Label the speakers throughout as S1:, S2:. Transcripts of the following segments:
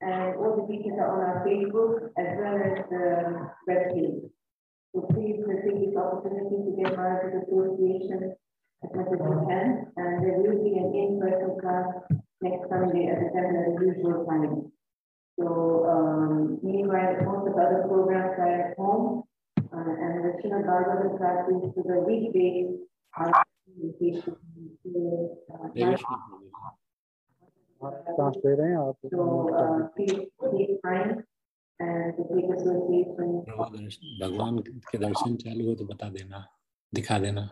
S1: And all the details are on our Facebook as well as the web page. So please take this opportunity to get part of the association as much as you can. And there will be an in-person class next Sunday at the time usual time. So um, meanwhile, most of the other programs are at home. Uh, and the Srimad Bhagavatam classes to the weekdays are
S2: सांस ले रहे हैं आप
S1: uh.
S3: भगवान के दर्शन चालू हो तो बता देना दिखा देना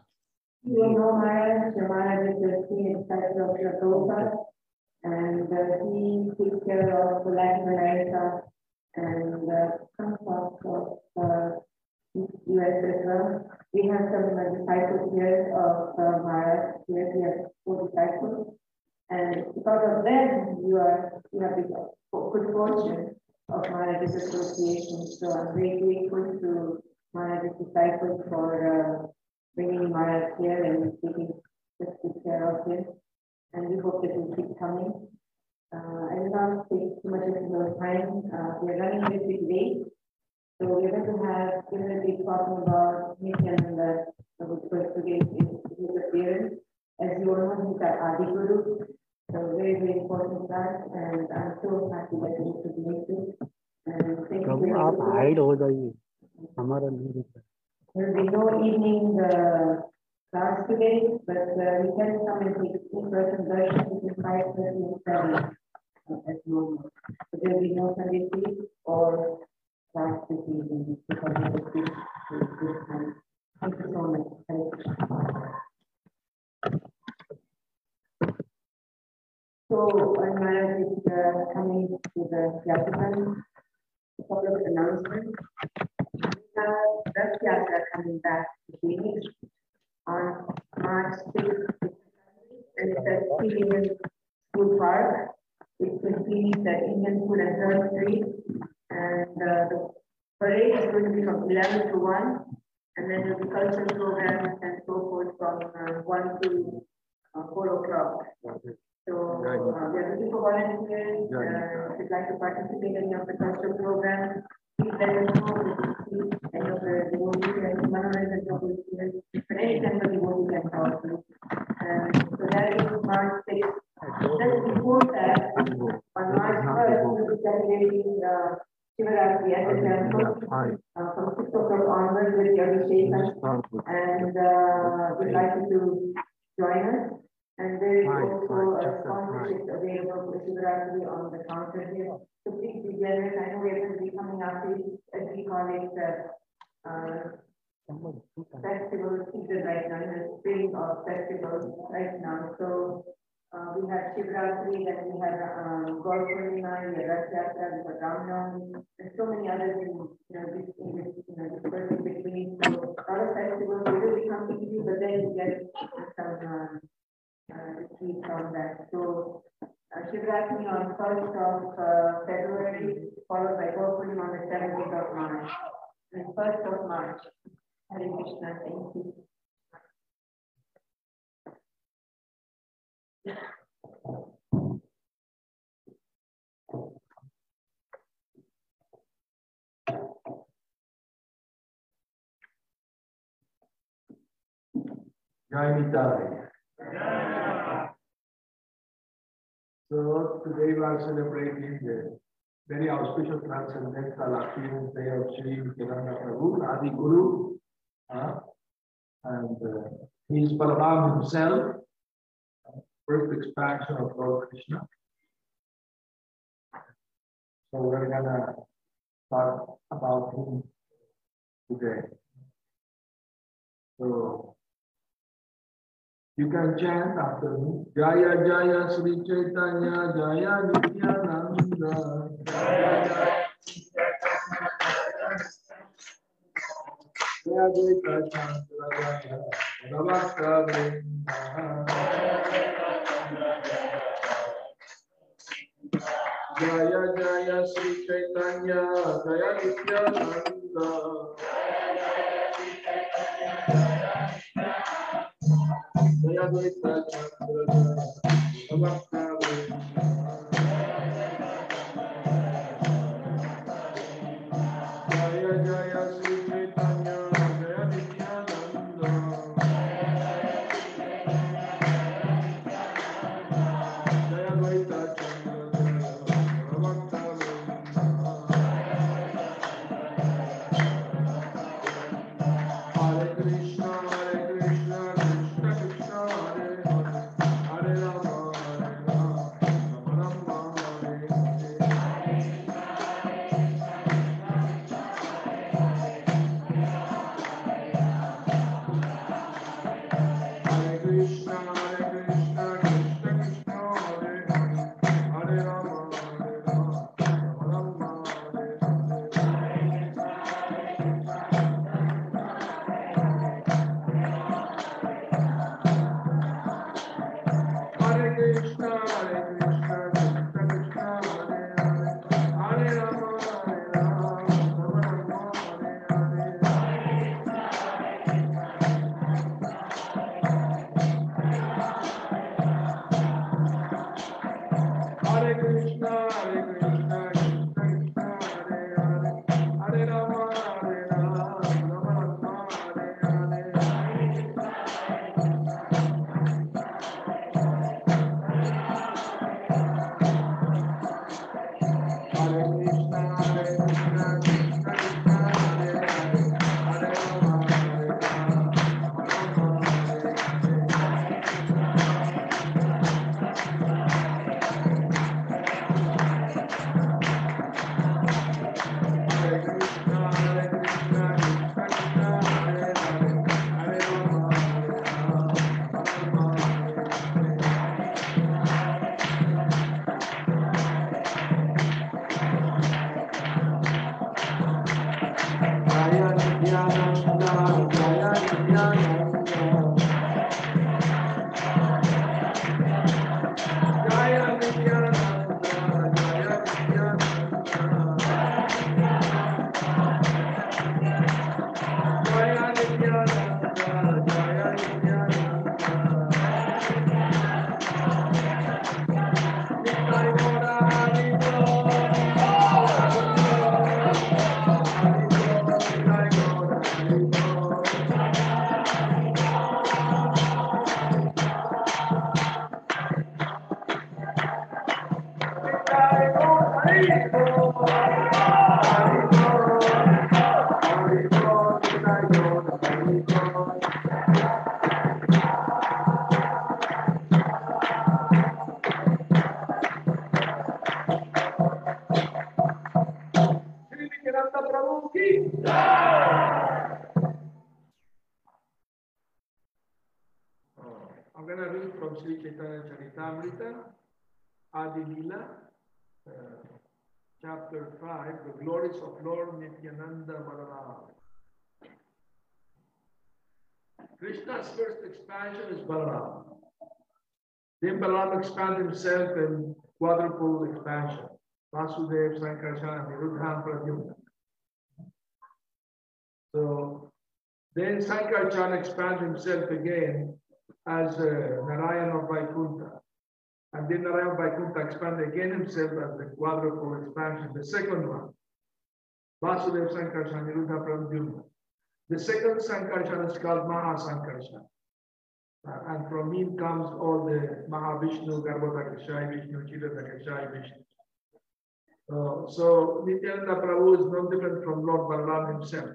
S1: and uh, he takes care of the Latin America and uh, some parts of uh, US as well. We have some uh, disciples here of uh, Maharaj. Here we have four disciples. And because of them, you are you have the good fortune of my association. So I'm very grateful to Maharaj's disciples for uh, bringing Maharaj here and taking good care of him. And we hope that he'll keep coming. Uh, I will not take too much of your time. Uh, we're running a little bit late. So we're going to have Timothy talking about Nityananda, which was today's his appearance. As you all know, he's our Adi Guru. So very, very important class, and I'm so happy that we could make it. And thank you
S2: Prabhu
S1: very
S2: आप
S1: much.
S2: Hide हो जाइए हमारा नहीं दिख रहा
S1: There will be no evening uh, class today, but uh, we can come and take in-person darshan between five thirty and seven uh, as normal. But there will be no Sunday tea or class this evening because of the this, this time. Thank you so much. So, Maharaj is uh, coming to the Yatran, a couple of announcements. We have Rath Yatra coming back to Phoenix on March 6th. And at Phoenix School Park. It in Phoenix at Indian Food and Third Street. And uh, the parade is going to be from 11 to 1. And then be cultural programs and so forth from uh, 1 to uh, 4 o'clock. So uh, we are looking for volunteers. Uh, if you'd like to participate in any of the cultural programs, please let us know. We can see any of the devotees and Manoranjan devotees here. But any kind of devotee can to. And so that is March 6th. Just before that, on March 1st, we will be celebrating uh, Shivaratri at the temple. Uh, from 6 o'clock onwards with the Abhishek. And uh, we'd like you to join us. And there is
S2: Right,
S1: also
S2: right,
S1: a sponsorship available for Shivaratri on the counter here. So please be generous. I know we're going to be coming as we call it, uh, festival season right now, in the spring of festivals right now. So uh, we have Shivaratri, then we have um, Gaur Purnima, we have Rath Yatra, we have Ramnavami, and so many others in, you know, this, in this, you know, in between. So a lot of festivals, we will be coming to you, but then we get some, um, uh, from that. So uh, on first of uh, February, followed by Purnima on the seventeenth of March. And first of March. Hare Krishna, thank you.
S4: Jai Nitai. So today we are celebrating the very auspicious transcendental appearance day of Sri Nityananda Prabhu, Adi Guru. uh, and uh, he is Balaram himself, first expansion of Lord Krishna. So we're gonna talk about him today. So you can chant after me. Jaya Jaya Sri Chaitanya Jaya Nityananda. Jaya Jaya Chandra Namaskar Jaya Jaya Sri Chaitanya Jaya Nityananda. Jaya Advaita Chandra Namaskar Nityananda. Krishna's first expansion is Balaram. Then Balaram expanded himself in quadruple expansion. Vasudev, Sankarshan, Niruddha, Pradyumna. So then Sankarshan expanded himself again as uh, Narayan of Vaikuntha. And then Narayan Vaikuntha expanded again himself as the quadruple expansion, the second one. Vasudev Sankarshan, Niruddha, Pradyumna. The second Sankarshan is called Maha Sankarshan. Uh, and from him comes all the Mahavishnu, Garbhodakashayi Vishnu, Chirata Kashai Vishnu. Uh, so Nityananda Prabhu is no different from Lord Balaram himself.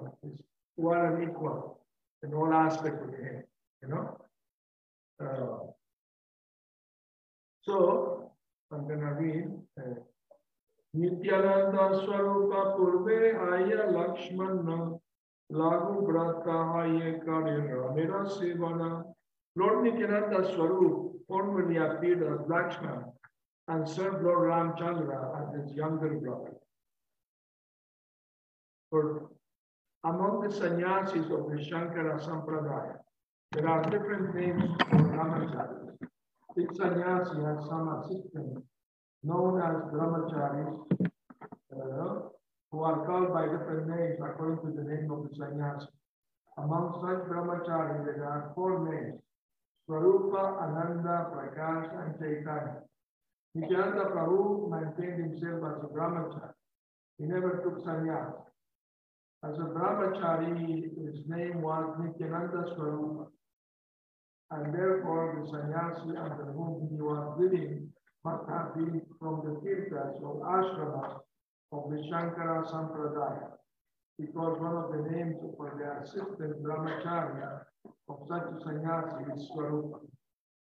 S4: Uh, He's one and equal in all aspects of him, you know. Uh, so I'm gonna read. Uh, Nityananda Swarupa Purve Aya Lakshmana Lagu Brata Aya Karira Mira Sivana Lord Nityananda Swarup formerly appeared as Lakshmana and served Lord Ramchandra as his younger brother. For among the sannyasis of the Shankara Sampradaya, there are different names for brahmacharis. Each sannyasi has some assistant known as brahmacharis, uh, who are called by different names according to the name of the sannyasi. Among such brahmacharis, there are four names, Swarupa, Ananda, Prakash, and Chaitanya. Nityananda Prabhu maintained himself as a brahmachari. He never took sannyas. As a brahmachari, his name was Nityananda Swarupa. And therefore, the sannyasi under whom he was living must have been from the tirthas or ashramas of the Shankara Sampradaya. Because one of the names for the assistant brahmachari of such a sannyasi is Swarupa.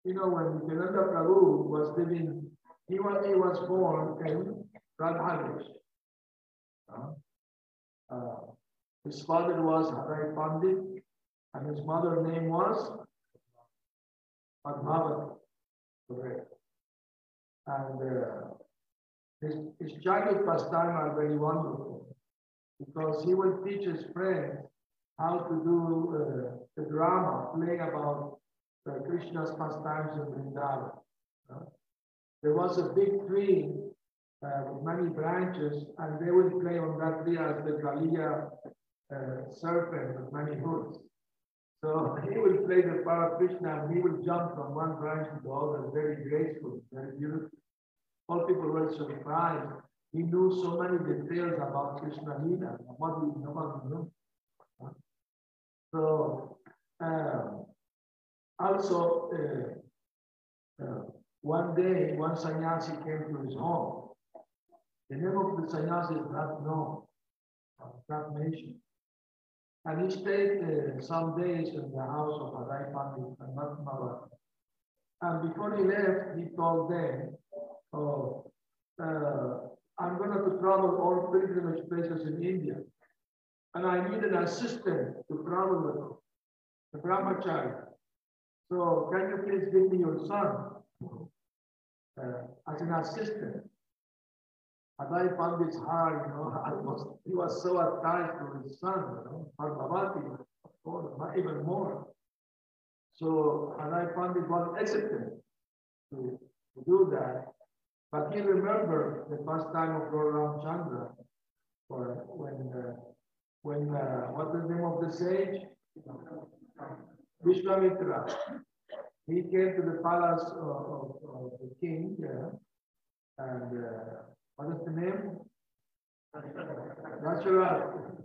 S4: You know, when Nityananda Prabhu was living he was, he was born in Radhadesh. Uh, uh, his father was Harai Pandit and his mother name was Padmavati. Correct. And uh, his, his childhood pastime are very wonderful because he will teach his friends how to do uh, the drama, play about uh, Krishna's pastimes in Vrindavan. Uh, there was a big tree uh, with many branches, and they would play on that tree as the Kaliya uh, serpent with many hoods. So he will play the part of Krishna, and he will jump from one branch to the other, very graceful, very beautiful. all people were surprised. He knew so many details about Krishna Lila. Nobody, nobody knew. So, um, also, uh, uh, one day, one sannyasi came to his home. The name of the sannyasi is not known, uh, not mentioned. And he stayed uh, some days in the house of Adai Pandit and Mahatma And before he left, he told them, oh, uh, I'm going to travel all pilgrimage places in India. And I need an assistant to travel with, the brahmachari. So can you please give me your son uh, as an assistant? Adai Pandit's hard, you know, was, he was so attached to his son, you know, Padmavati, of course, even more. So Adai Pandit was hesitant to, to do that. But he remembered the first time of Lord Ramchandra, or when, uh, when uh, what is the name of the sage? Vishwamitra. He came to the palace of, of, of the king, yeah, and uh, what is the name? Natural.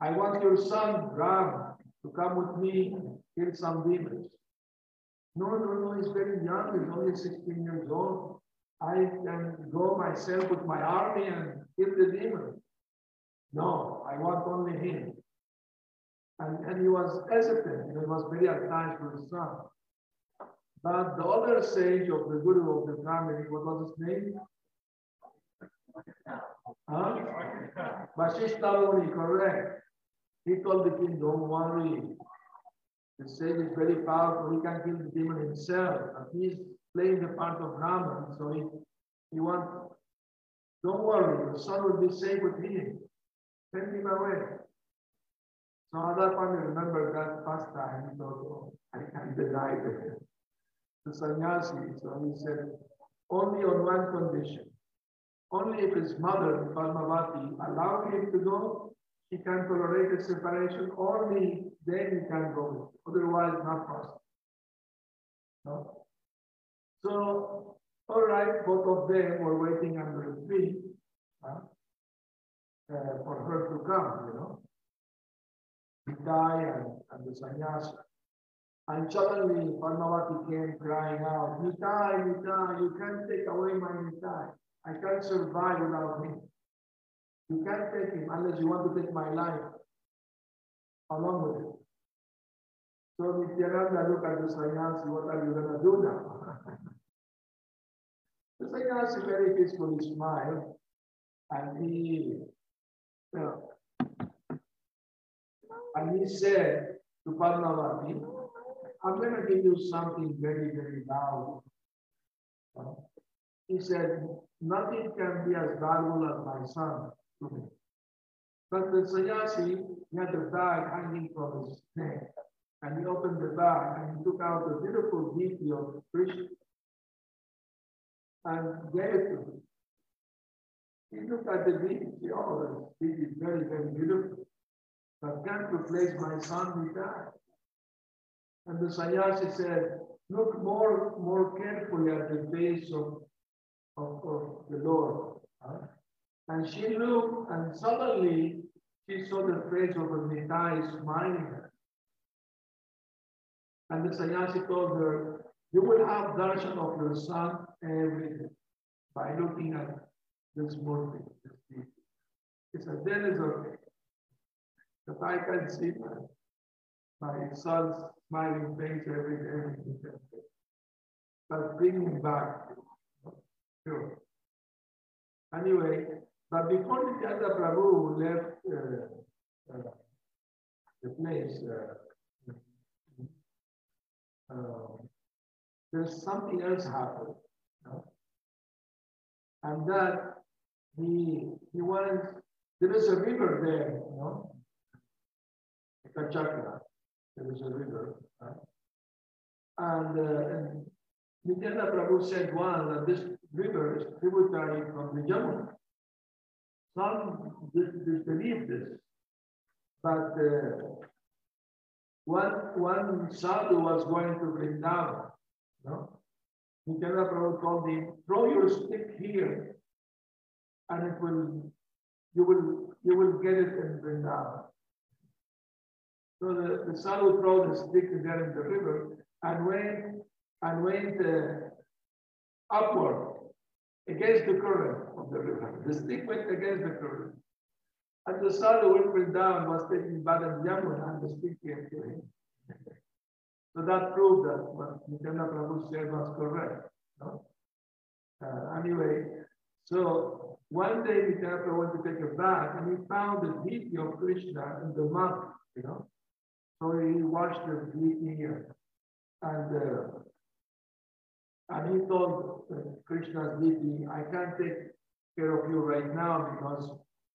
S4: I want your son, Ram, to come with me, kill some demons. No, no, no, he's very young, he's only 16 years old. I can go myself with my army and kill the demon. No, I want only him. And, and he was hesitant, he was very attached to his son. But the other sage of the guru of the family, what was his name? Huh? Vashishta correct. He told the king, don't worry. The sage is very powerful. He can kill the demon himself. And he's playing the part of Raman. So he, he wants, don't worry, your son will be safe with him. Send him away. So Adai Pandit remembered that past time. He thought, oh, I can't deny. The sannyasi, so he said, only on one condition. Only if his mother, Padmavati, allowed him to go, he can tolerate the separation. Only then he can go. Otherwise, not possible. No? So, all right, both of them were waiting under the tree uh, uh, for her to come, you know. Nitai and, and the sannyasi. And suddenly Padmavati came crying out, Nitai, Nitai, you can't take away my Nitai. I can't survive without him. You can't take him unless you want to take my life along with it. So Nityananda look at the sannyasi, what are you going to do now? the sannyasi very peacefully smiled and he, you know, and he said to Padmavati, I'm going to give you something very, very loud. He said, nothing can be as valuable as my son to me. But the sannyasi, had the bag hanging from his neck. And he opened the bag and he took out the beautiful deity of Krishna and gave it to him. He looked at the deity, oh, this is very, very beautiful. But can't replace my son with that. And the sannyasi said, look more, more carefully at the face of of, of the Lord. Huh? And she looked, and suddenly she saw the face of a Nitai smiling her. And the sannyasi told her, You will have darshan of your son every day by looking at this murti, this. He said, Then is okay. That I can see my, my son's smiling face every day. But bring back Sure. Anyway, but before Nityananda Prabhu left uh, uh, the place, uh, uh there's something else happened. And that he he went, there is a river there, you know, Ekachakra, there is a river. And, uh, and Nityananda Prabhu said one that this river is tributary from the Jamuna. Some disbelieve this, but uh, one, one sadhu was going to Vrindavan, know, Nityananda Prabhu told him, throw your stick here and it will, you will, you will get it in Vrindavan. So the, the sadhu threw the stick there in the river and went, and went uh, upward against the current of the river. The stick went against the current. And the sadhu went down, was taking bath in Yamuna, and the stick came to him. So that proved that what Nityananda Prabhu said was correct. No? Uh, anyway, so one day Nityananda Prabhu went to take a bath and he found the deity of Krishna in the mud, you know. So he washed the deity here. And uh, and he told Krishna's deity, I can't take care of you right now because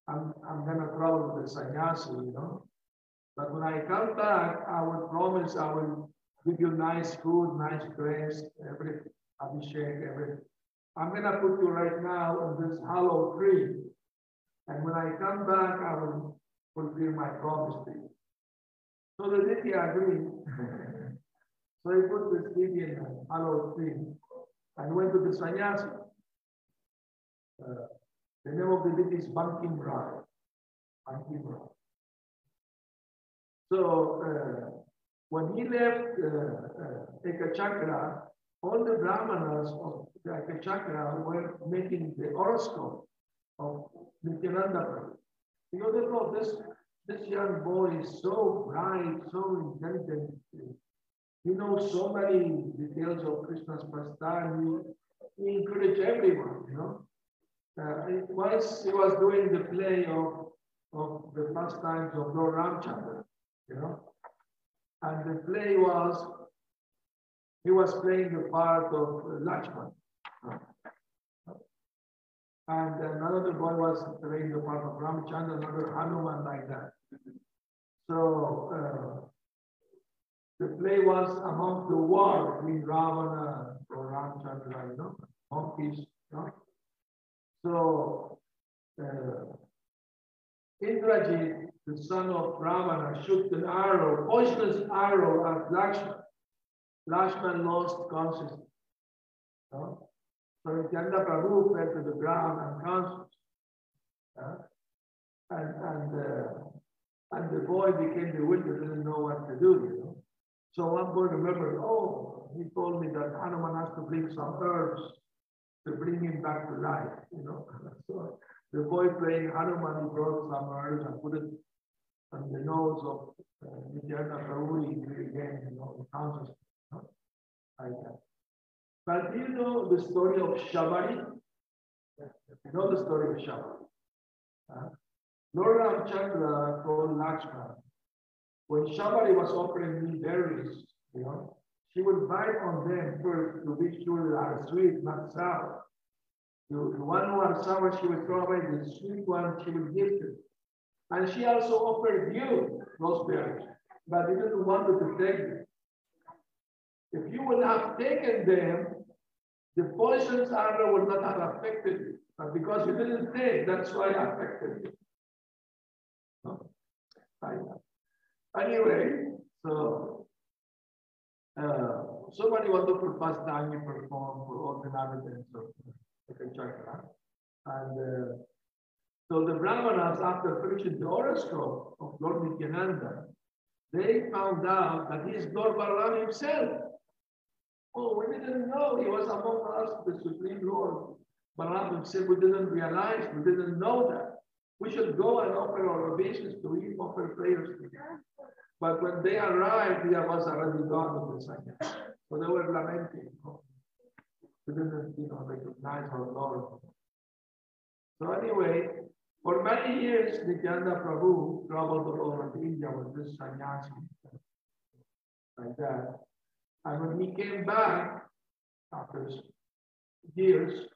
S4: I'm, I'm gonna travel with the sannyasi, you know. But when I come back, I will promise I will give you nice food, nice dress, every abhishek, every. I'm gonna put you right now in this hollow tree. And when I come back, I will fulfill my promise to you. So the deity agreed. so he put this deity in a hollow tree and went to the sannyasi. Uh, the name of the deity is Bankim Rai. Rai. So uh, when he left uh, uh, Ekachakra, all the brahmanas of the Ekachakra were making the horoscope of Nityananda Prabhu. Because they thought this, this young boy is so bright, so intelligent, he knows so many details of Krishna's pastime. He, he encouraged everyone, you know. Uh, once he was doing the play of, of the pastimes of Lord Ramchandra, you know. And the play was, he was playing the part of Lakshman. And another boy was playing the part of Ramchandra, another Hanuman like that. So uh, the play was among the war between Ravana or Ramchandra, you know, monkeys, you know. So uh, Indrajit, the son of Ravana, shoot an arrow, poisonous arrow at Lakshman. Lakshman lost consciousness. So Nityananda Prabhu fell to the ground unconscious. Uh, and and, uh, and the boy became bewildered, didn't know what to do, So one boy remembered, oh, he told me that Hanuman has to bring some herbs to bring him back to life, you know. So the boy playing Hanuman, he brought some herbs and put it on the nose of uh, Nityananda Prabhu, he again, you know, consciousness, you like that. But do you know the story of Shabari? You know the story of Shabari. Uh, Lord Ramchandra told Lakshman, when Shabari was offering me berries, you know, she would bite on them first to be sure they are sweet, not sour. The, the one who are sour, she would throw away. The sweet one, she would give to. And she also offered you those berries, but you didn't want to take them. If you would have taken them, the poison's arrow would not have affected you. But because you didn't take, that's why it affected you. No? Anyway, so uh, so many wonderful pastime we perform for all the inhabitants of the chakra. And uh, so the Brahmanas, after finishing the horoscope of Lord Nityananda, they found out that he is Lord Balaram himself. Oh, we didn't know he was among us, the Supreme Lord. Balaram himself, we didn't realize, we didn't know that. We should go and offer our obeisance to him, offer prayers to him. But when they arrived, he was already gone with the sannyas. So they were lamenting. We didn't, you know, recognize our Lord. So anyway, for many years, Nityananda Prabhu traveled all over India with this sannyasi, like that. Uh, and when he came back after years,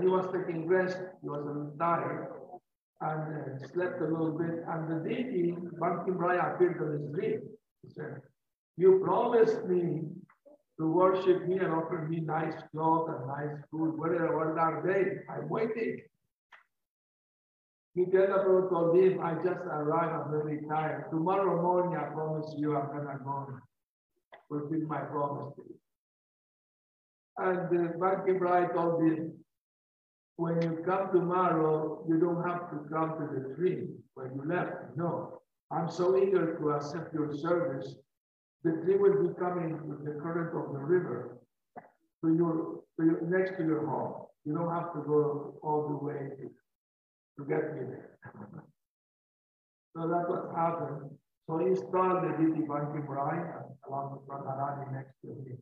S4: he was taking rest, he was a little tired, and uh, slept a little bit. And the deity, Bankim Rai, appeared on his dream. He said, You promised me to worship me and offer me nice clothes and nice food. Where, what are they? I'm waiting. He Nityananda Prabhu told him, I just arrived, I'm very tired. Tomorrow morning, I promise you, I'm gonna go fulfill my promise to you. And Bankim Rai told him, when you come tomorrow, you don't have to come to the tree when you left. No, I'm so eager to accept your service. The tree will be coming with the current of the river to your, to your next to your home. You don't have to go all the way to, to get me there. so that's what happened. So he installed the Didi Bankim Rai along with Radharani next to him.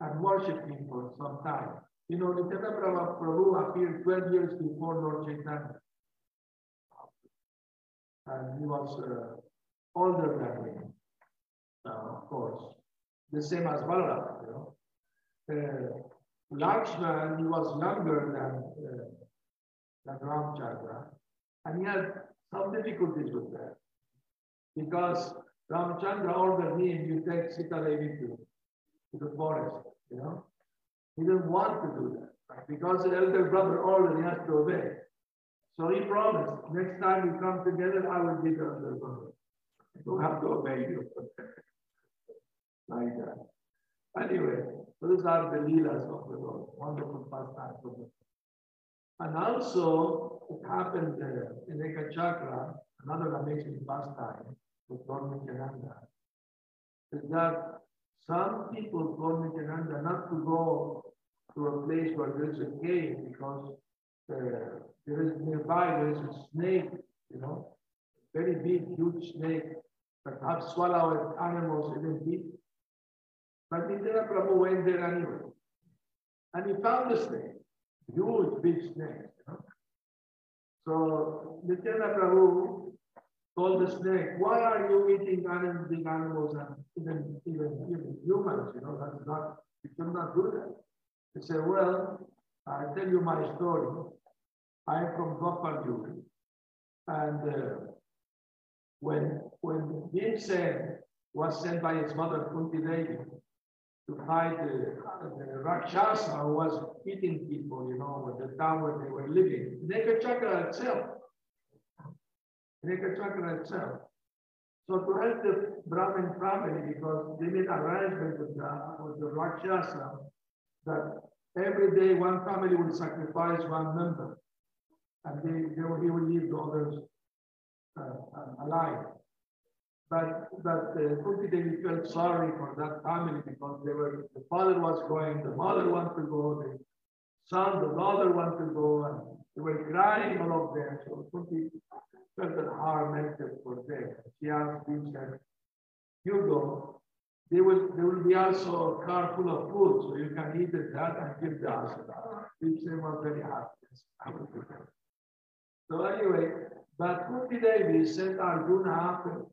S4: And worshiped him for some time. You know, Nityananda Prabhu appeared 12 years before Lord Chaitanya. And he was uh, older than him, uh, of course. The same as Balaram, you know. Uh, Lakshman, he was younger than, uh, than Ramchandra, and he had some difficulties with that. Because Ramchandra ordered him, you take Sita Devi to, to the forest, you know. He didn't want to do that. Because the elder brother he has to obey. So he promised, next time we come together, I will be the elder brother. I don't have to obey you. like that. Anyway, so these are the leelas of the Lord, wonderful pastimes of the Lord. And also, it happened uh, in Ekachakra, another amazing pastime with Lord Nityananda, is that some people told Nityananda not to go to a place where there is a cave because uh, there is nearby, there is a snake, you know, very big, huge snake that have swallowed animals even deep. But Nityananda Prabhu went there anyway. And he found the snake, huge, big snake. You know? So Nityananda Prabhu told the snake, why are you eating animals, big animals and even, even, even humans? You know, that's not, you should not do that. He said, well, I'll tell you my story. I'm from Gopal And uh, when, when Bhimsen was sent by his mother Kunti Devi to fight the, the Rakshasa who was eating people, you know, with the town where they were living, Nekachakra itself Nekachakra itself. So to help the Brahmin family, because they made arrangement with the, with the Rakshasa that every day one family will sacrifice one member and they, they will, he leave the others uh, alive. But but uh, Kunti Devi felt sorry for that family because they were the father was going, the mother wanted to go, the son, the daughter wanted to go, and they were crying all of them. So Kunti that heart melted for them. She asked him, said, "You go. They will there will be also a car full of food, so you can eat that and give the answer." Bhimsen was very happy. So anyway, but Kunti Devi sent Arjuna after.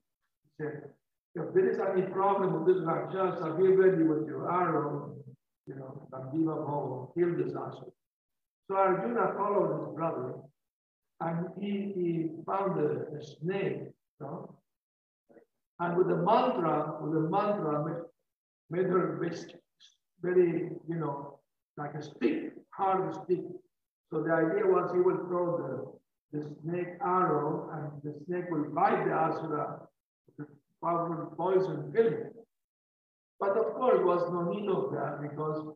S4: He said, if there is any problem with this Rakshasa, be ready with your arrow, you know, Gandiva Bhava, kill this Asura. So Arjuna followed his brother and he, he found a, a snake, know, and with the mantra, with the mantra, made, made her very, you know, like a stick, hard stick. So the idea was he would throw the, the snake arrow and the snake will bite the asura, the powerful poison kill him. But of course, was no need of that because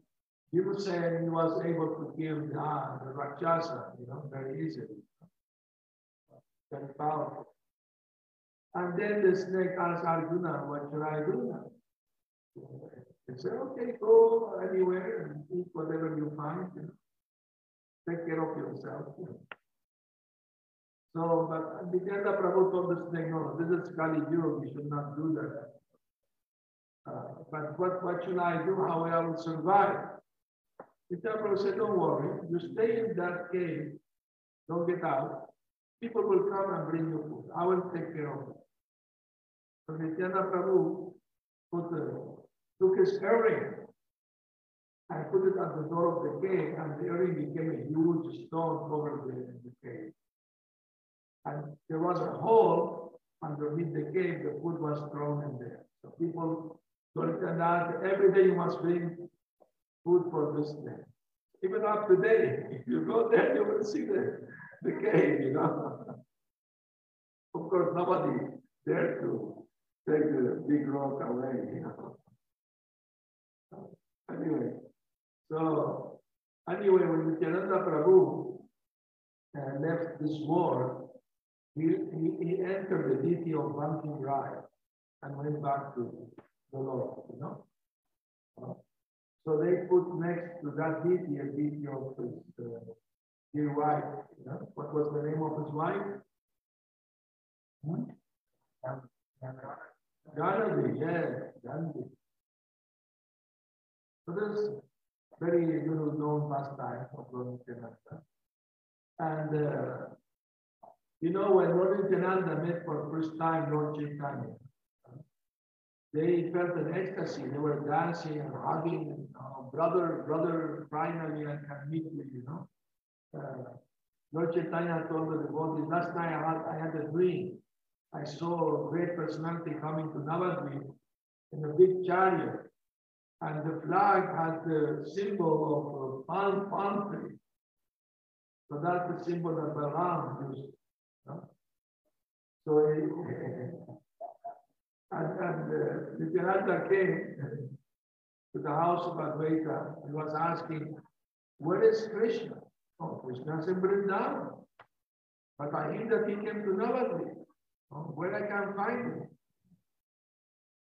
S4: he was saying he was able to kill the, the Rakshasa, you know, very easily. Very powerful. And then the snake asked Arjuna, what should I do now? He said, okay, go anywhere and eat whatever you find. You know. Take care of yourself. You know. So, but Nityananda Prabhu told the snake, no, this is Kali Yuga, we should not do that. Uh, but what, what should I do? How will I will survive? Nityananda Prabhu said, don't worry, you stay in that cave, don't get out. People will come and bring you food. I will take care of it. So Nityananda Prabhu put the, took his earring and put it at the door of the cave, and the earring became a huge stone covered the, the cave. And there was a hole underneath the cave, the food was thrown in there. So people told that every day you must bring food for this day. Even up today, if you go there, you will see the, the cave, you know. of course, nobody dared to take the big rock away, you know. Anyway, so anyway, when Nityananda Prabhu uh, left this world, he, he, he entered the deity of Bankim Rai and went back to the Lord, you know. Uh, so they put next to that deity a deity of his uh, dear wife. What was the name of his wife? Hmm? Gandhi, yes, Gandhi. So this very know, known pastime of Lord Nityananda. And uh, you know, when Lord Nityananda met for the first time Lord Chaitanya, they felt an ecstasy. They were dancing and hugging, uh, brother, brother, finally, I can meet you, you know. Lord Chaitanya told the devotees, last night I had, I had a dream. I saw a great personality coming to Navadvip in a big chariot. And the flag had the symbol of palm, palm tree. So that's the symbol that Balaram used. No? So he, and, and uh, Nityananda came to the house of Advaita and was asking, where is Krishna? Oh, Krishna's in Vrindavan. But I hear that he came to Navadvip. Where I can find him?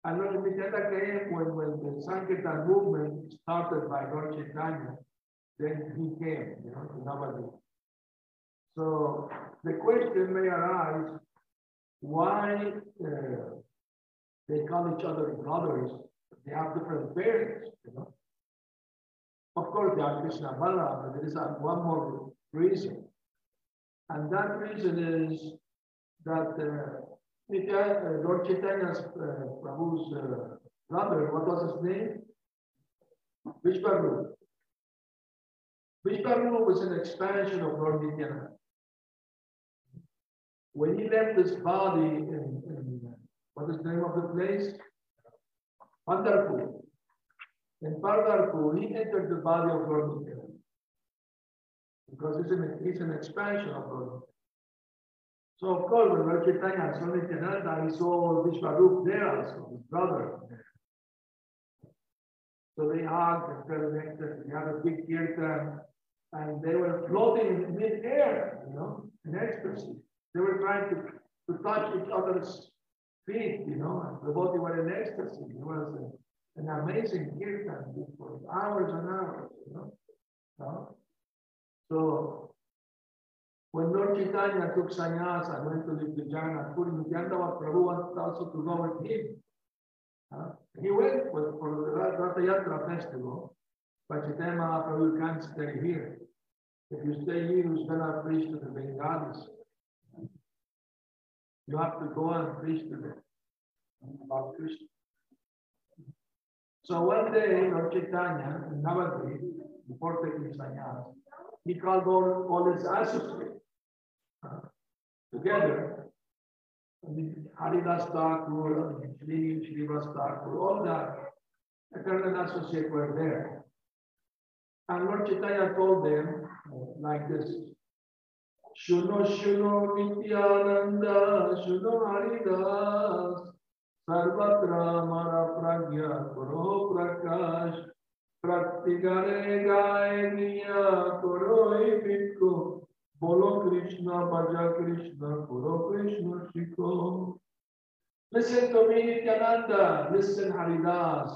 S4: And Lord Nityananda came when, when the Sankirtan movement started by Lord Chaitanya, then he came, you know, to Navadvip. So the question may arise, why uh, they call each other brothers, they have different parents, you know. Of course, they are Krishna Balaram, but there is one more reason. And that reason is that uh, uh, Lord Chaitanya's uh, Prabhu's uh, brother, what was his name? Vishvaru. Vishvaru was an expansion of Lord Nityananda. When he left this body in, in what is the name of the place? Pandharpur. In Pandharpur, he entered the body of Lord Nityananda. Because it's an, it's an expansion of Lord So of course, when Lord Chaitanya saw Nityananda, he saw Vishwarup there also, his brother. So they hugged and fell to They had a big kirtan and they were floating in mid-air, you know, in ecstasy. They were trying to, to touch each other's feet, you know, and the body was in ecstasy. It was an amazing kirtan for hours and hours, you know. No? So when Lord Chaitanya took sannyas and went to live with Jagannath Nityananda Prabhu wanted also to go with him. Uh, he went for, for the Ratha Yatra festival, but Chaitanya Mahaprabhu can't stay here. If you stay here, he's gonna preach to the Bengalis. You have to go and preach to them about Krishna. So one day, Lord Chaitanya, in Navadvip, before taking sannyas, he called all, all his associates together. Haridas Thakur, Sri Srivas Thakur, all the eternal associates were there. And Lord Chaitanya told them like this. Shuno Shuno Nityananda Shuno Haridas सर्वत्र प्रज्ञ करो प्रकाश गाय करो बोलो कृष्ण कृष्ण करो कृष्ण शिखो Listen to me, Nityananda. Listen, Haridas.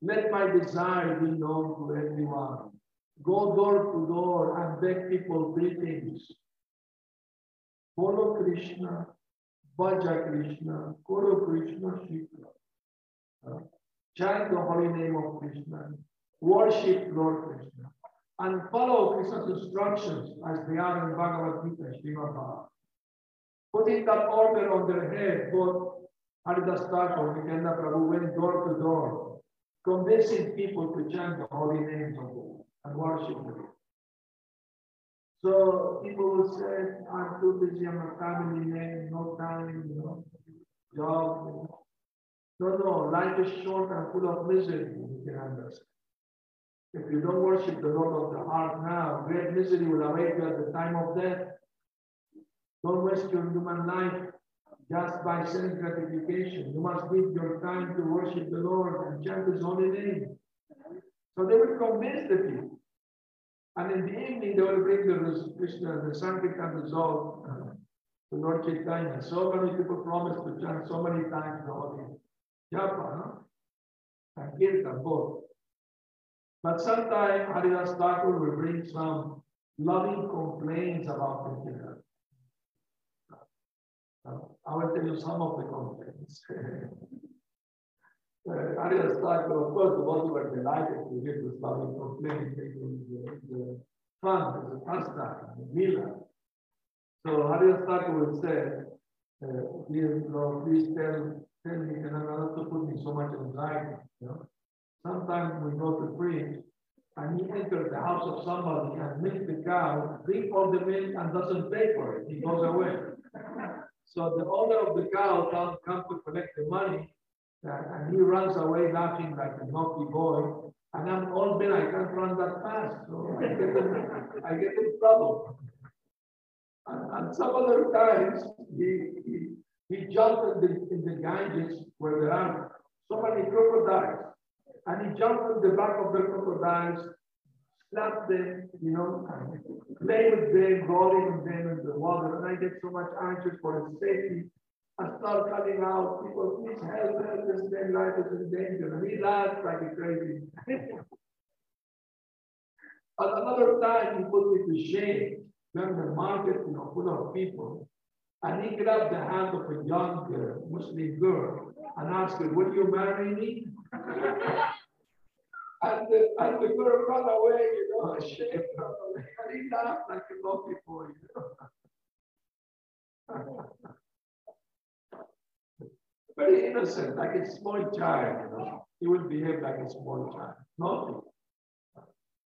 S4: Let my desire be known to everyone. Go door to door and beg people greetings. Follow Krishna. Bhaja Krishna, Koro Krishna, Shiksha. Uh, chant the holy name of Krishna, worship Lord Krishna, and follow Krishna's instructions as they are in Bhagavad Gita, Srimad Bhagavad. Putting that order on their head, both Haridas Thakur and Nityananda Prabhu went door to door, convincing people to chant the holy names of God and worship Him. So people will say, I'm too busy, I'm a family man, no time, you know, job. No, no, life is short and full of misery, you can understand. If you don't worship the Lord of the heart now, great misery will await you at the time of death. Don't waste your human life just by sense gratification. You must give your time to worship the Lord and chant His holy name. So they would convince the people. And in the evening, they will bring the Krishna, the Sankirtan result uh, to Lord Chaitanya. So many people promised to chant so many times the Holy Japa, no? and Kirtan both. But sometimes Haridas Thakur will bring some loving complaints about the Kirtan. Uh, I will tell you some of the complaints. Uh, Haridas Thakur, of course, the body were delighted to hear this loving complaint. It was the, the fun, the pastime, the lila. So Haridas Thakur will say, uh, please, Lord, please tell, tell me, and i not to put me so much anxiety. You know? Sometimes we go to preach, and he enters the house of somebody and milk the cow, drink all the milk, and doesn't pay for it. He goes away. So the owner of the cow comes come to collect the money, and he runs away laughing like a naughty boy. And I'm old man, I can't run that fast, so I get in, I get in trouble. And, and some other times, he, he, he jumped in the, in the Ganges where there are so many crocodiles. And he jumped in the back of the crocodiles, slapped them, you know, play with them, rolling them in the water. And I get so much anxious for his safety. I start calling out, people, please help, help, this man's life is in danger. We he laughs like a crazy. At another time, he put me to shame when the market, you know, full of people. And he grabbed the hand of a young girl, Muslim girl, and asked her, Will you marry me? and, the, and the girl ran away, you know, ashamed, ran away. And he laughed like a naughty boy, you know. Very innocent, like a small child, you know. He would behave like a small child, naughty.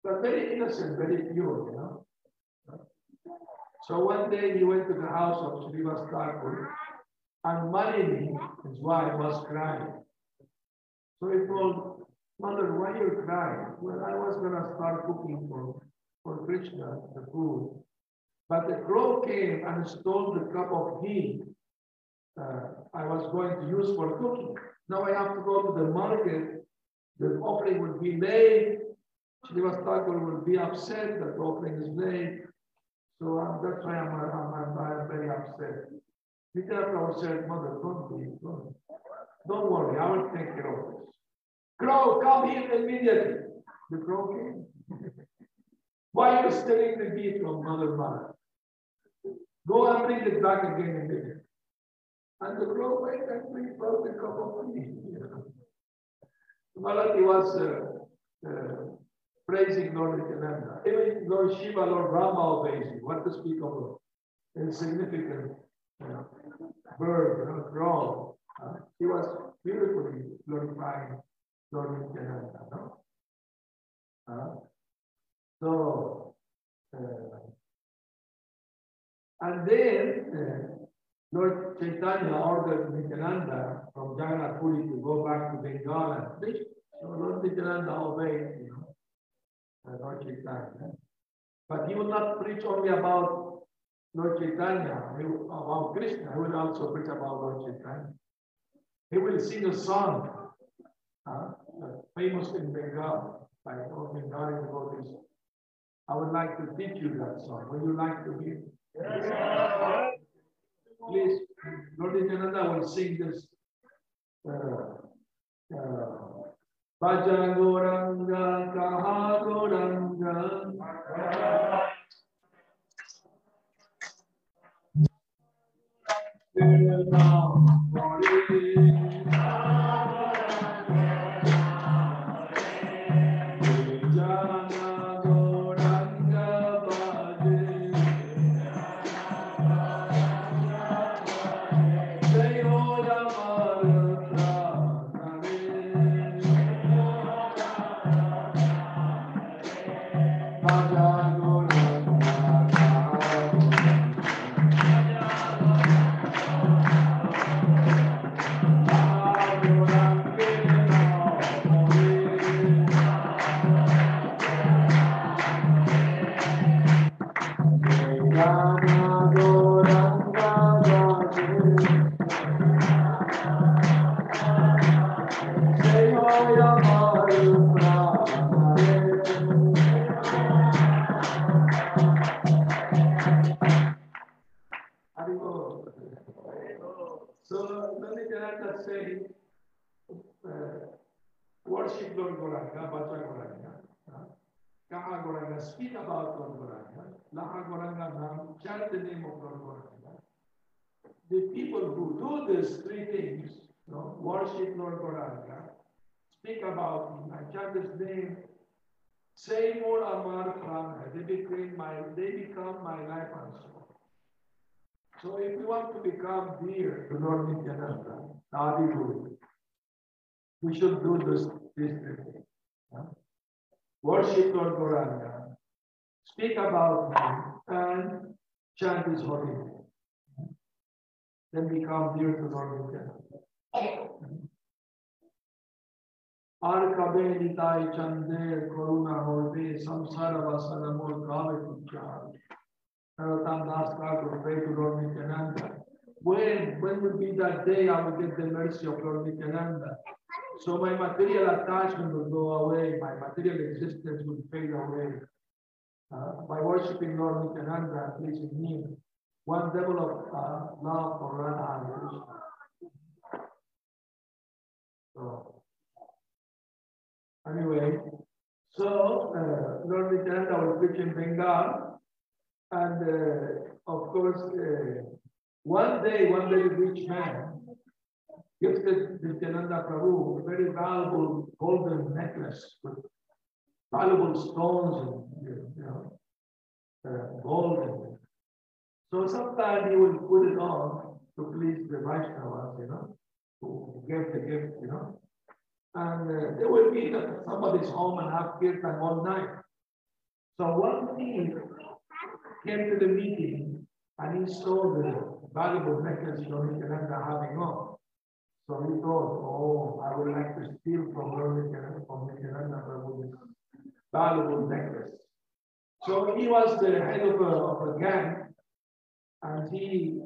S4: But very innocent, very pure, you know. So one day he went to the house of Srivas Thakur and Malini, his wife, was crying. So he told, Mother, why you crying? Well, I was going to start cooking for, for Krishna, the food. But the crow came and stole the cup of ghee I was going to use for cooking. Now I have to go to the market. The offering will be late. Srivas Thakur will be upset that the offering is late. So um, that's why I'm, I'm, I'm, I'm very upset. Vidyapra said, Mother, don't be, don't, don't worry, I will take care of this. Crow, come here immediately. The crow came. why are you stealing the ghee from Mother Mother? Go and bring it back again immediately. And the went and we brought the cup of tea. Malati was uh, uh, praising Lord Nityananda. Even Lord Shiva, Lord Rama obeys him. What to speak of a insignificant uh, bird, you know, crow. Uh, he was beautifully glorifying Lord Nityananda. No? Uh, so, uh, and then uh, Lord Chaitanya ordered Nityananda from Jagannath Puri to go back to Bengal and preach. So Lord Nityananda obeyed, you know, Lord Chaitanya. But he would not preach only about Lord Chaitanya, he, will- about Krishna. He will also preach about Lord Chaitanya. He will sing a song, uh, famous in Bengal by all Bengali devotees. I would like to teach you that song. Would you like to hear? Please, Lord Nityananda will sing this. Uh, uh, Bhaja Gauranga Kaha Gauranga. The people who do these three things, you know, worship Lord Gauranga, speak about him, I chant his name, say more Amar Prana, they became my, they become my life and soul. So if you want to become dear to Lord Nityananda, Adi Guru, we should do this, this thing. Huh? Worship Lord Gauranga, speak about him, and chant his holy name Then become dear to Lord Nityananda. আর কবে নিতাই চন্দের করুণা হইবে সংসার বাসন মোর গাবে উচ্চার Narottam Das Thakur pray to Lord Nityananda. When, when will be that day I will get the mercy of Lord Nityananda? So my material attachment will go away, my material existence will fade away. Uh, by worshiping Lord Nityananda and pleasing Him, one level of uh, love for Radha and Krishna. So, anyway, so uh, Lord Nityananda was preach in Bengal, and uh, of course, uh, one day, one very rich man gifted Nityananda Prabhu a very valuable golden necklace with valuable stones and you know, uh, gold. So sometimes he will put it on to please the Vaishnavas, you know, to gave the gift, you know. And uh, they will meet at somebody's home and have kirtan all night. So one thief came to the meeting and he saw the valuable necklace Lord Nityananda having on. So he thought, oh, I would like to steal from Nityananda, from Nityananda valuable necklace. So he was the head of a, of a gang and he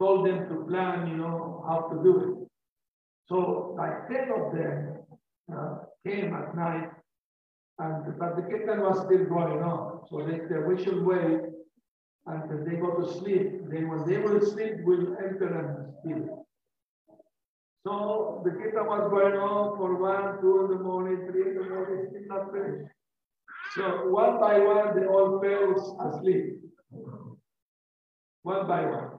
S4: told them to plan, you know, how to do it. So like 10 of them uh, came at night and but the kirtan was still going on. So they said, we should wait until they go to sleep. They when they will sleep, we'll enter and steal. So the kirtan was going on for one, two in the morning, three in the morning, still not finished. So one by one, they all fell asleep. One by one.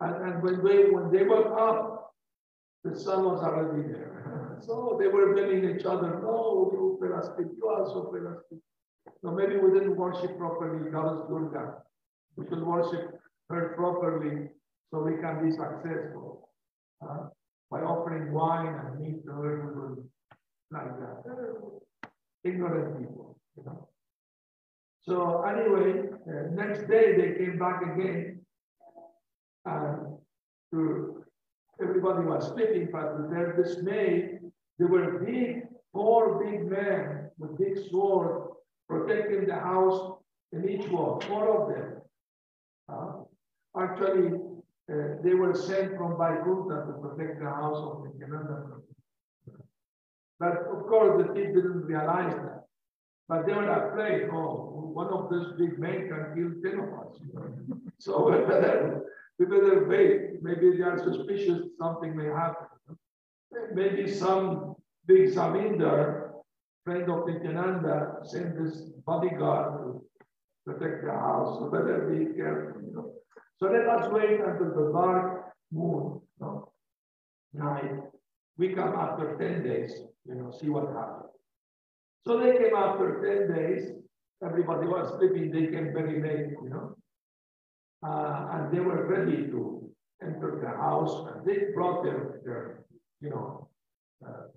S4: And, and when they when they woke up, the sun was already there. So they were blaming each other. No, you fell asleep. You also fell asleep. So maybe we didn't worship properly Goddess Durga. We should worship her properly so we can be successful. Uh, by offering wine and meat to her, like that. Ignorant people, you know. So anyway, uh, next day they came back again and to everybody was sleeping, but to their dismay, there were big, four big men with big swords protecting the house in each wall, four of them. Uh, actually, uh, they were sent from Vaikuntha to protect the house of the Nityananda. But of course, the thief didn't realize that. But they were afraid, oh, one of those big men can kill 10 of us. So we better, wait. Maybe they are suspicious something may happen. Maybe some big Zamindar, friend of Nityananda, sent this bodyguard to protect the house. So better be careful. You know? So let us wait until the dark moon, you know, night. We come after 10 days, you know, see what happens. So they came after 10 days. Everybody was sleeping. They came very late, you know. Uh, and they were ready to enter the house. And they brought their, their you know, uh,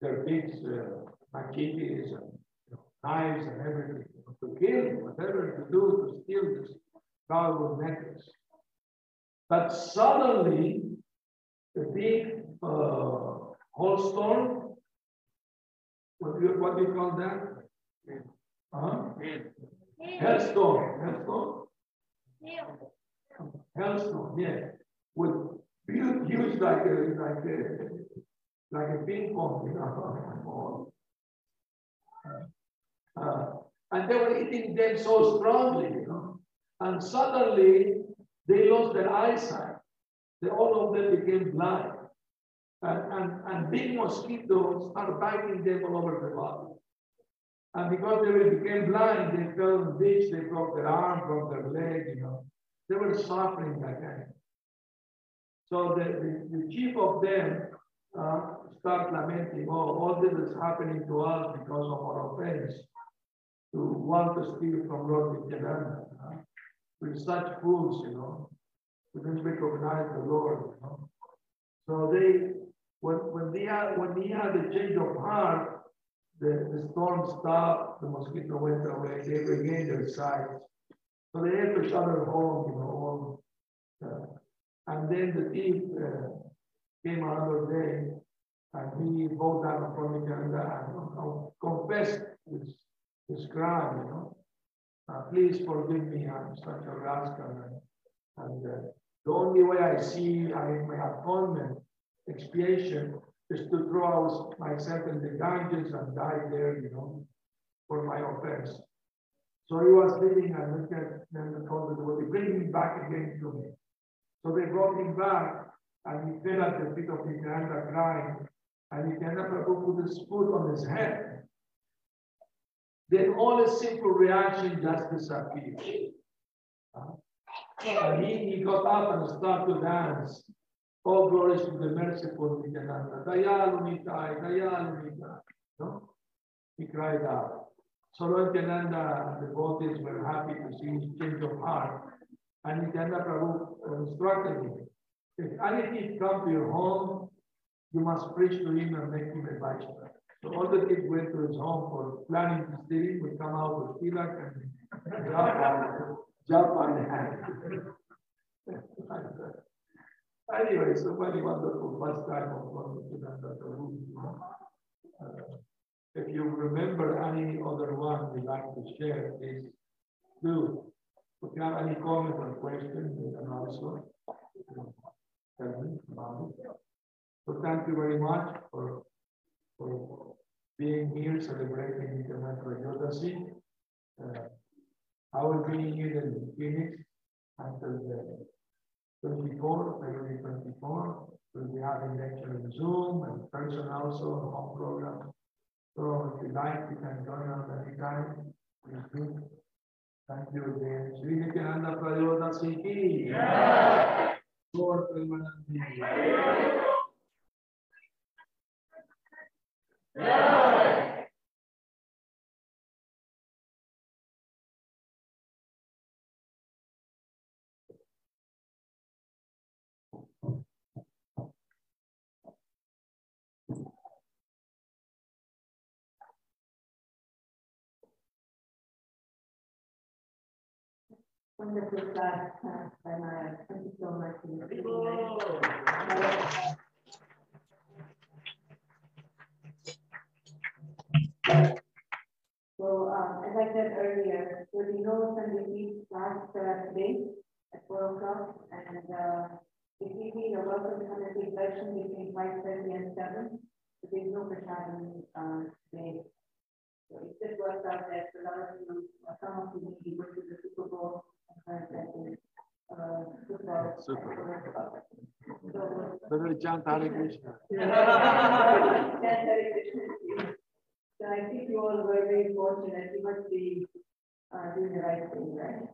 S4: their big uh, machetes and you know, knives and everything to kill, whatever to do to steal this valuable necklace. But suddenly, the big uh, hailstorm, what do you, what do you call that? Huh? Hailstorm, hailstorm, hailstorm, yeah, with huge, like a like a like a ping pong, you know. Uh, and they were eating them so strongly, you know. And suddenly they lost their eyesight. They all of them became blind. And, and, and big mosquitoes are biting them all over the body. And because they became blind, they fell ditch, they broke their arm, broke their leg, you know. They were suffering like that. So the, the, the chief of them uh, start lamenting, oh, all this is happening to us because of our offense, to want to steal from Lord Nityananda. Uh, we're such fools, you know. We didn't recognize the Lord, you know. So they, when, when they had, when they had a change of heart, the, the storm stopped, the mosquito went away, they regained their sight. So they had to shuttle home, you know. Uh, and then the thief uh, came another day and he bowed down from me and uh, confessed his, his crime, you know. Uh, please forgive me, I'm such a rascal. And, and uh, the only way I see I, my atonement, expiation, is to throw myself in the Ganges and die there, you know, for my offense. So he was living and looked at them and told they would bring him back again to me. So they brought him back and he fell at the feet of Nityananda crying. And Nityananda Prabhu put his foot on his head. Then all the simple reaction just disappeared. And he, he got up and started to dance. All glories to the merciful Nityananda. Dayalu Nitai, Dayalu. No? He cried out. So Nityananda and the devotees were happy to see his change of heart. And Nityananda Prabhu um, instructed him, if any kid come to your home, you must preach to him and make him a Vaishnava. So all the kids went to his home for planning to steal would come out with tilak and on the hand. Anyway, so very wonderful first time of that uh, If you remember any other one we'd like to share, please do. If you have any comment or question, you can also tell me about it. So thank you very much for, for being here celebrating Nityananda Trayodasi. Uh, I will be here in Phoenix until the 24, February 24. We'll be having lecture in Zoom and person also, on home program. So if you like, you can join us anytime. Please do. Thank you again. Sri Nityananda Trayodasi ki. Lord Premanandi.
S1: Wonderful you so much. Um, as I said earlier, we know Sunday Evening class uh, today at four o'clock, and uh, you need a welcome and take darshan between five thirty and seven. So there's no prasadam uh, today. So it just works out that a lot of you, uh, some of you go to the Super Bowl
S4: Super. Brother Chant Hare Krishna.
S1: So I think you all were very fortunate. You must be uh, doing the right thing, right?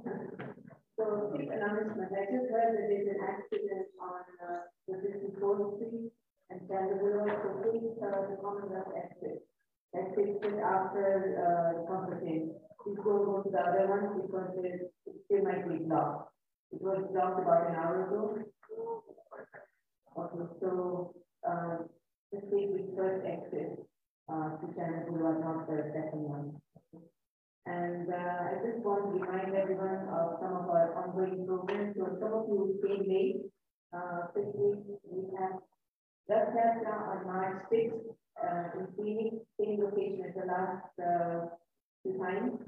S1: So, quick announcement. I just heard that there's an accident on uh, the 54th Street and Chandler. So, please, uh, the Commonwealth exit. Exit after uh, the conference. Please go, to the other one because it still might be blocked. It was blocked about an hour ago. Okay, so uh, this week we first exit uh, to Chandler Boulevard, not the second one. And uh, I just want to remind everyone of some of our ongoing programs. So some of you came late. Uh, this week we have Rath Yatra on March 6th uh, in Phoenix, same location as the last uh, two times.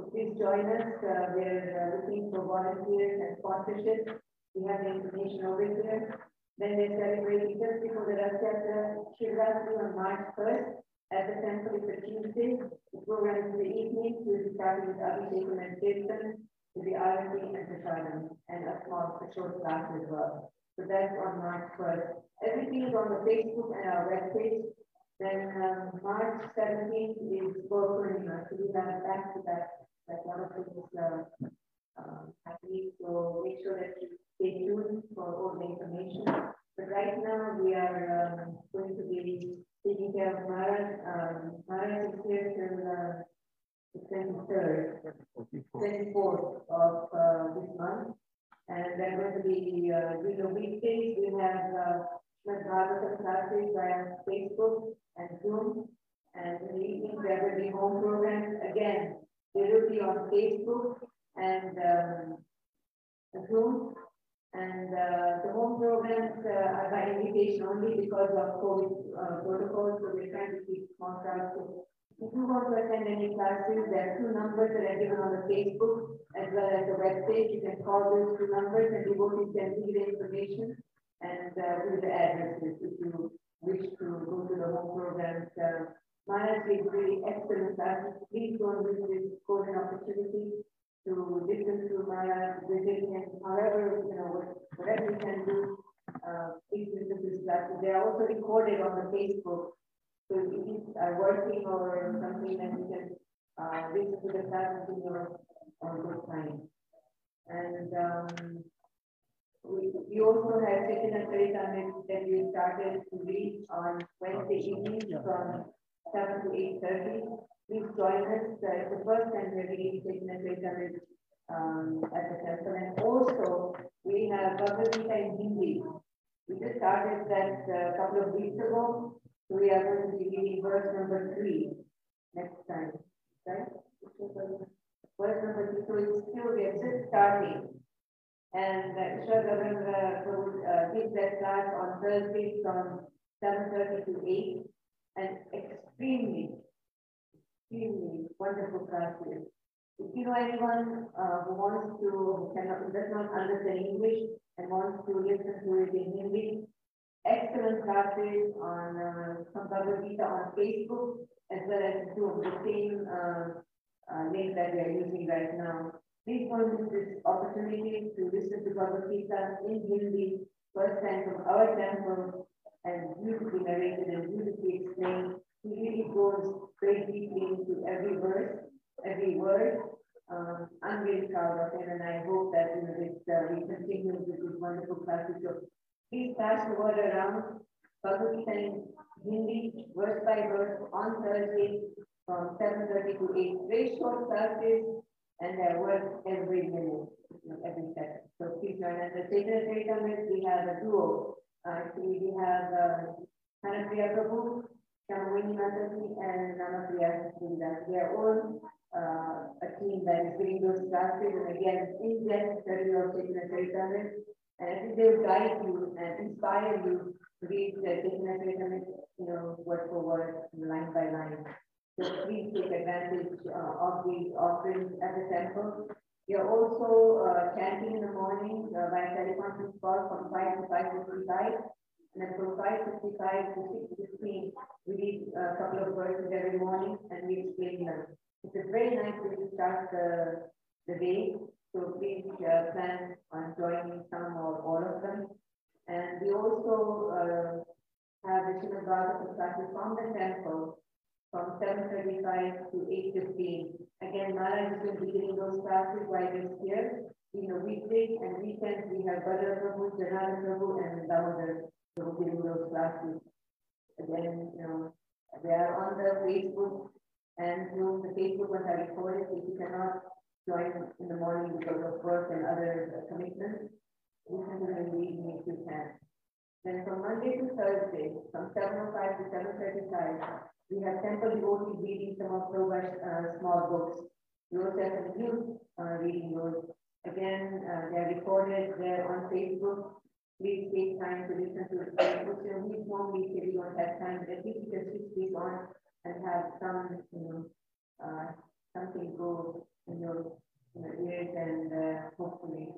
S1: Please join us. Uh, we're uh, looking for volunteers and sponsorships. We have the information over here. Then we're celebrating just before the Rath Yatra, Shivratri on March 1st at the temple is a Tuesday. The program is in the evening. We'll be starting with Abhishekam and Kirtan, with the Arati and Prasadam, and a small, a short class as well. So that's on March first. Everything is on the Facebook and our webpage. Then um, March seventeenth is Gaura Purnima, so we have back to back, like one of those uh, um, happening. So make sure that you stay tuned for all the information. But right now we are um, going to be taking care of Maharaj. Um, Maharaj is here till uh, the twenty-third, twenty-fourth of uh, this month. And they're going to be, uh, during the weekdays, we have, uh, Srimad Bhagavatam classes via Facebook and Zoom. And in the evening, there will be home programs. Again, they will be on Facebook and, um, Zoom. And, uh, the home programs, uh, are by invitation only because of COVID, uh, protocols, so we're trying to keep small. So If you want to attend any classes, there are two numbers that are given on the Facebook as well as the webpage. You can call those two numbers and devotees can give you the information and uh, give the addresses if you wish to go to the home programs. Uh, Maharaj is really excellent classes. Please don't miss this golden opportunity to listen to Maharaj, visit him, however, you know, whatever you can do. Uh, listen to. They are also recorded on the Facebook. So if you are working or something, then you can uh, listen to the classes in your on good time. And um, we, we also have taken a Charitamrita that we started to read on Wednesday evening from seven to eight thirty. Please join us. Uh, it's the first time we're reading Charitamrita um, at the temple. And also, we have Bhagavad Gita in Hindi. We just started that a couple of weeks ago. So we are going to be reading verse number three next time, right? Verse number three, so it's still, we are just starting. And uh, Ishwar will uh, give that class on Thursday from seven thirty to eight. And extremely, extremely wonderful classes. If you know anyone uh, who wants to, cannot, does not understand English and wants to listen to it in Hindi, excellent classes on uh, Bhagavad Gita on Facebook as well as Zoom, the same uh, uh, link that we are using right now. Please don't this opportunity to listen to Bhagavad Gita in Hindi, first time from our temple, and beautifully narrated and beautifully explained. He really goes very deeply into every verse, every word. Um, I'm really proud of him, and I hope that you know, this, uh, we continue with these wonderful classes. So please pass the word around. Bhagavad Gita in Hindi, verse by verse, on Thursday from 7.30 to 8. Very short classes, and they're worth every minute, every second. So please join us. The Chaitanya Charitamrita, we have a duo. Actually, we have uh, Hanapriya Prabhu, Shamwini Mataji, and Namapriya Srindas. They are all uh, a team that is giving those classes, and again, in-depth study of Chaitanya Charitamrita. And I think they'll guide you and inspire you to read the Chaitanya Charitamrita, you know, word for word, line by line. So please take advantage uh, of the offerings at the temple. We are also uh, chanting in the morning uh, by teleconference call from 5 to 5.55. And then from 5.55 to 6.15, we read a couple of verses every morning and we explain them. It's very nice to start the, the day. So please uh, plan on joining some or all of them. And we also uh, have the Srimad Bhagavatam classes from the temple from seven thirty-five to eight fifteen. Again, Maharaj is going to be giving those classes while he's here. You know, weekdays and weekends, we have Bhadra Prabhu, Janana Prabhu, and Damodar Prabhu giving those classes. Again, you know, they are on the Facebook and Zoom. The Facebook ones are recorded, if you cannot join in the morning because of work and other commitments. Listen to them in the if you can. Then from Monday to Thursday, from seven oh five to seven thirty-five, we have temple devotees reading some of Prabhupada's uh, small books. We also have youth uh, reading those. Again, uh, they are recorded there on Facebook. Please take time to listen to the know, we normally say we don't have time, but at you can switch these on and have some, you know, uh, something go in your, in your ears and uh, hopefully,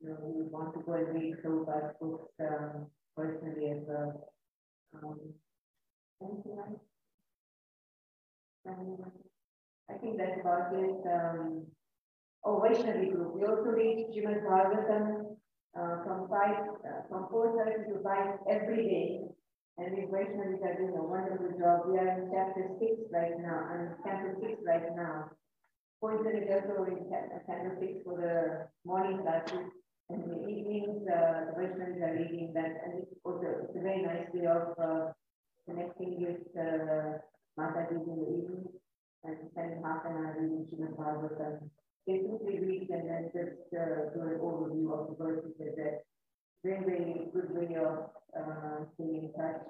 S1: you know, you want to go and read Prabhupada's books um, personally as well. Um, anything else? I think that's about it. Um, oh, Vaishnavi group. We also read Srimad Bhagavatam uh, from five, uh, from four thirty to five every day. And these Vaishnavis are doing a wonderful job. We are in chapter six right now, and chapter six right now. Coincidentally, also in chapter six for the morning classes. And in the evenings, uh, the Vaishnavis are reading that, and it's also it's a very nice way of uh, connecting with uh, Mataji in the evening and spending half an hour reading Srimad Bhagavatam. They simply read and then just uh, do an overview of the verses that very good way of uh, staying in touch.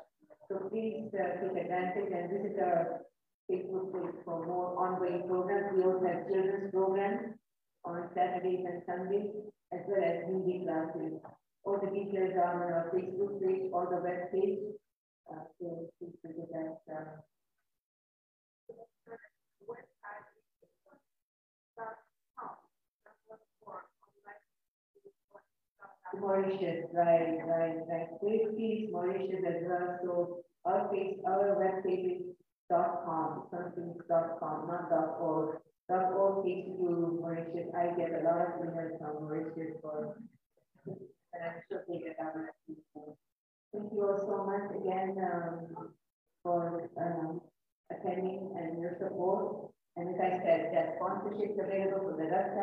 S1: So please uh, take advantage and this visit our Facebook page for more ongoing programs. We also have children's programs on Saturdays and Sundays, as well as Hindi classes. All the details are on our Facebook page or the web page. Uh, so please visit that. Uh, Mauritius, right, right, right. Great Peace Mauritius as well. So our page, our web page is dot com, something dot com, not dot org. Dot org takes you to Mauritius. I get a lot of emails from Mauritius for, and I'm sure they get our Thank you all so much again um, for um, attending and your support. And as I said, that sponsorship available for the Rath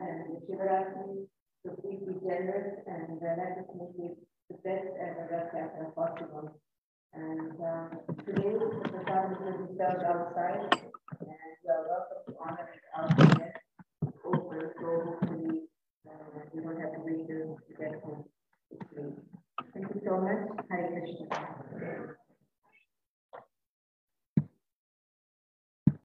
S1: and the Shivaratri. So please be generous and uh, let us make it the best ever Rath Yatra possible. And uh, today, the Prasad will be served outside, and you are welcome to honor it outside over. So hopefully, uh, you don't have to wait to get home. Thank you so much. Hare Krishna.